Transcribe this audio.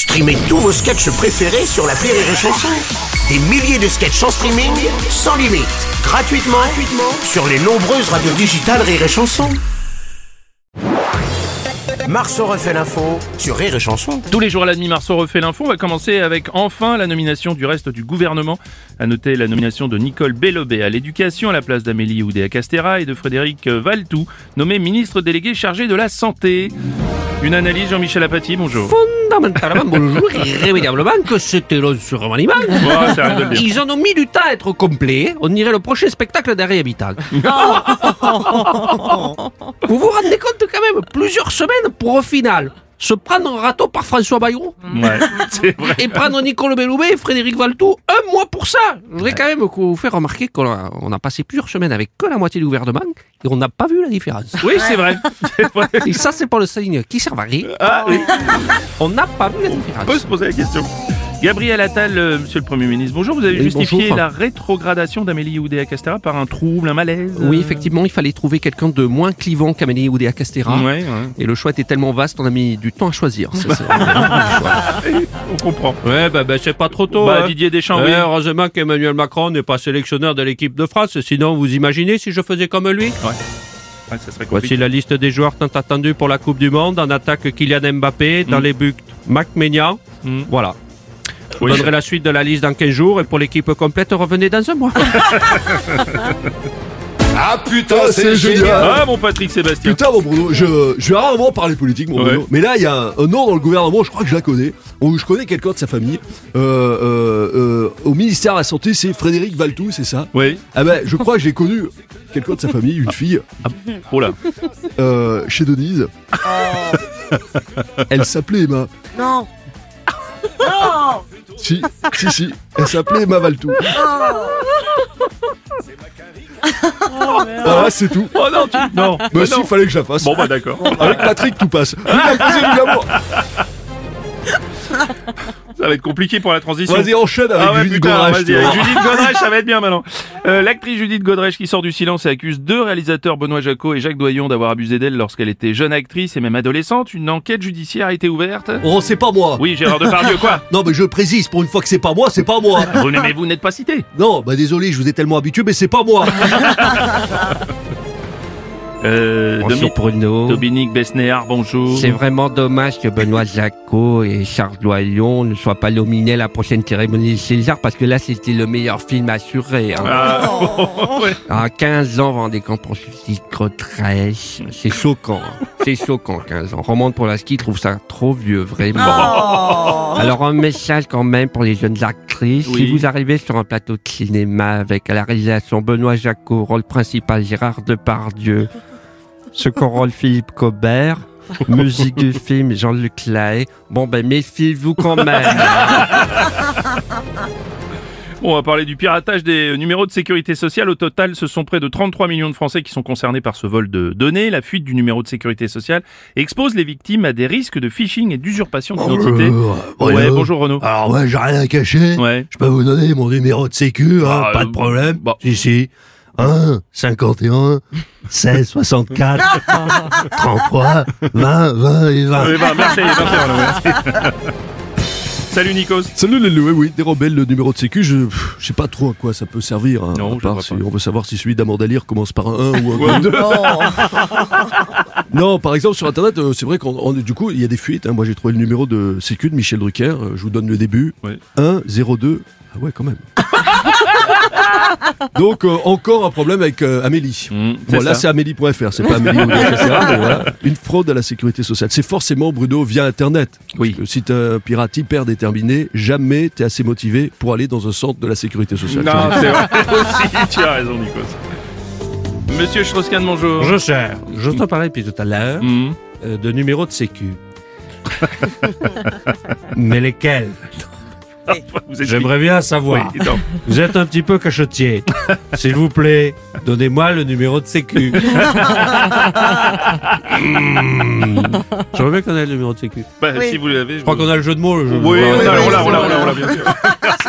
Streamez tous vos sketchs préférés sur la Rire et Chanson. Des milliers de sketchs en streaming, sans limite, gratuitement, gratuitement sur les nombreuses radios digitales Rire et Chanson. Marceau refait l'info sur Rire et Chanson. Tous les jours à la demi Marceau refait l'info. On va commencer avec enfin la nomination du reste du gouvernement. À noter la nomination de Nicole Bellobé à l'éducation à la place d'Amélie Oudéa-Castéra et de Frédéric Valtou, nommé ministre délégué chargé de la santé. Une analyse, Jean-Michel Apathy, bonjour. Fondamentalement, bonjour, irrémédiablement que c'était l'os sur un animal. Oh. Ils en ont mis du temps à être complet. On dirait le prochain spectacle d'un réhabitant. vous vous rendez compte quand même, plusieurs semaines pour au final se prendre un râteau par François Bayrou Ouais, c'est vrai. et prendre Nicole Belloubet et Frédéric Valtou un mois pour ça. Je voudrais quand même vous faire remarquer qu'on a, on a passé plusieurs semaines avec que la moitié du gouvernement et on n'a pas vu la différence. Oui, c'est vrai. C'est vrai. Et ça, c'est pour le signe qui sert à rien. Ah, oui. On n'a pas vu la On différence. peut se poser la question. Gabriel Attal, euh, monsieur le Premier ministre, bonjour. Vous avez Oui, justifié bonjour. la rétrogradation d'Amélie Oudéa-Castéra par un trouble, un malaise Oui, euh, effectivement, il fallait trouver quelqu'un de moins clivant qu'Amélie Oudéa Castéra. Ouais, ouais. Et le choix était tellement vaste, on a mis du temps à choisir. Ça, On comprend. ouais, bah, bah, c'est pas trop tôt. Bah, hein. Didier Deschamps, Ouais, oui. heureusement qu'Emmanuel Macron n'est pas sélectionneur de l'équipe de France. Sinon, vous imaginez si je faisais comme lui? Ouais, ça serait Voici la liste des joueurs tant attendus pour la Coupe du Monde. En attaque, Kylian Mbappé. Dans Mm. les buts, Mac Ménian. Mm. Voilà. Je vous Oui, donnerai la suite de la liste dans 15 jours. Et pour l'équipe complète, revenez dans un mois. Ah putain, c'est génial Ah, mon Patrick Sébastien. Putain, mon Bruno, je, je vais rarement parler politique, mon Ouais. Bruno. Mais là, il y a un, un nom dans le gouvernement, je crois que je la connais, ou je connais quelqu'un de sa famille. Euh, euh, euh, au ministère de la Santé, c'est Frédéric Valtou, c'est ça? Oui. Ah ben, je crois que j'ai connu quelqu'un de sa famille, une fille, Oh là. euh, chez Denise. Elle s'appelait Emma. Non. Si, si, si. Elle s'appelait Emma Valtou. Voilà, c'est tout. Oh non, tu... non. Bah si, il fallait que je la fasse. Bon, bah d'accord. Avec Patrick, tout passe. La l'amour. Ça va être compliqué pour la transition. Vas-y, enchaîne avec Ah ouais, Judith Godrèche, avec Judith Godrèche, ça va être bien maintenant. Euh, L'actrice Judith Godrèche qui sort du silence et accuse deux réalisateurs, Benoît Jacot et Jacques Doyon, d'avoir abusé d'elle lorsqu'elle était jeune actrice et même adolescente. Une enquête judiciaire a été ouverte. Oh, c'est pas moi. Oui, Gérard Depardieu, quoi Non, mais je précise, pour une fois que c'est pas moi, c'est pas moi. Vous n'êtes pas cité. Non, bah désolé, je vous ai tellement habitué, mais c'est pas moi. Euh, Bonjour Bruno. Dominique Besnéard, bonjour. C'est vraiment dommage que Benoît Jacot et Charles Doyon ne soient pas nominés à la prochaine cérémonie César parce que là c'était le meilleur film assuré. Hein. Ah, ouais. À 15 ans, rendez compte pour Godrèche, c'est choquant. hein. C'est choquant, 15 ans. Roman Polanski trouve ça trop vieux, vraiment. Alors un message quand même pour les jeunes actrices. Oui. Si vous arrivez sur un plateau de cinéma avec à la réalisation Benoît Jacot, rôle principal Gérard Depardieu, second rôle Philippe Cobert, musique du film Jean-Luc Lahaye, bon ben méfiez-vous quand même. Bon, on va parler du piratage des numéros de sécurité sociale. Au total, ce sont près de 33 millions de Français qui sont concernés par ce vol de données. La fuite du numéro de sécurité sociale expose les victimes à des risques de phishing et d'usurpation d'identité. Euh, ouais, euh, bonjour Renaud. Alors, ouais, j'ai rien à cacher. Ouais. Je peux vous donner mon numéro de sécu, hein, Ah, pas euh, de problème. bon. Si, si. 1, 51, 16, 64, 33, 20, 20 et 20. Oui, bah, merci, merci Renaud. merci. Salut Nikos. Salut les loués, oui, dérobel le numéro de sécu, je, je sais pas trop à quoi ça peut servir. hein, Non, à je part vois si pas. on veut savoir si celui d'Amandalire commence par un 1 ou un Ouais. 2. Non, par exemple, sur Internet, euh, c'est vrai qu'on on- du coup, il y a des fuites. hein. Moi, j'ai trouvé le numéro de sécu de Michel Drucker. euh, je vous donne le début. Ouais. 1, 0, 2. Ah ouais, quand même. Donc, euh, encore un problème avec euh, Amélie. Mmh, c'est Bon, là, c'est amélie.fr, c'est pas Amélie ou etc., mais voilà. Une fraude à la sécurité sociale. C'est forcément, Bruno, via Internet. Oui. Parce que si t'es un pirate hyper déterminé, jamais t'es assez motivé pour aller dans un centre de la sécurité sociale. Non, c'est vrai aussi. Tu as raison Nikos. Monsieur Strauss-Kahn, bonjour. Je cher. Je t'en parlais depuis tout à l'heure Mmh. euh, de numéros de sécu. Mais lesquels? J'aimerais bien savoir. Oui, non. Vous êtes un petit peu cachotier. S'il vous plaît, donnez-moi le numéro de sécu. Hmm. J'aimerais bien connaître le numéro de sécu. Bah, Oui. si vous l'avez, Je crois qu'on a le jeu de mots. Le jeu de Oui, mots. on oui, l'a, on on bien sûr. Merci.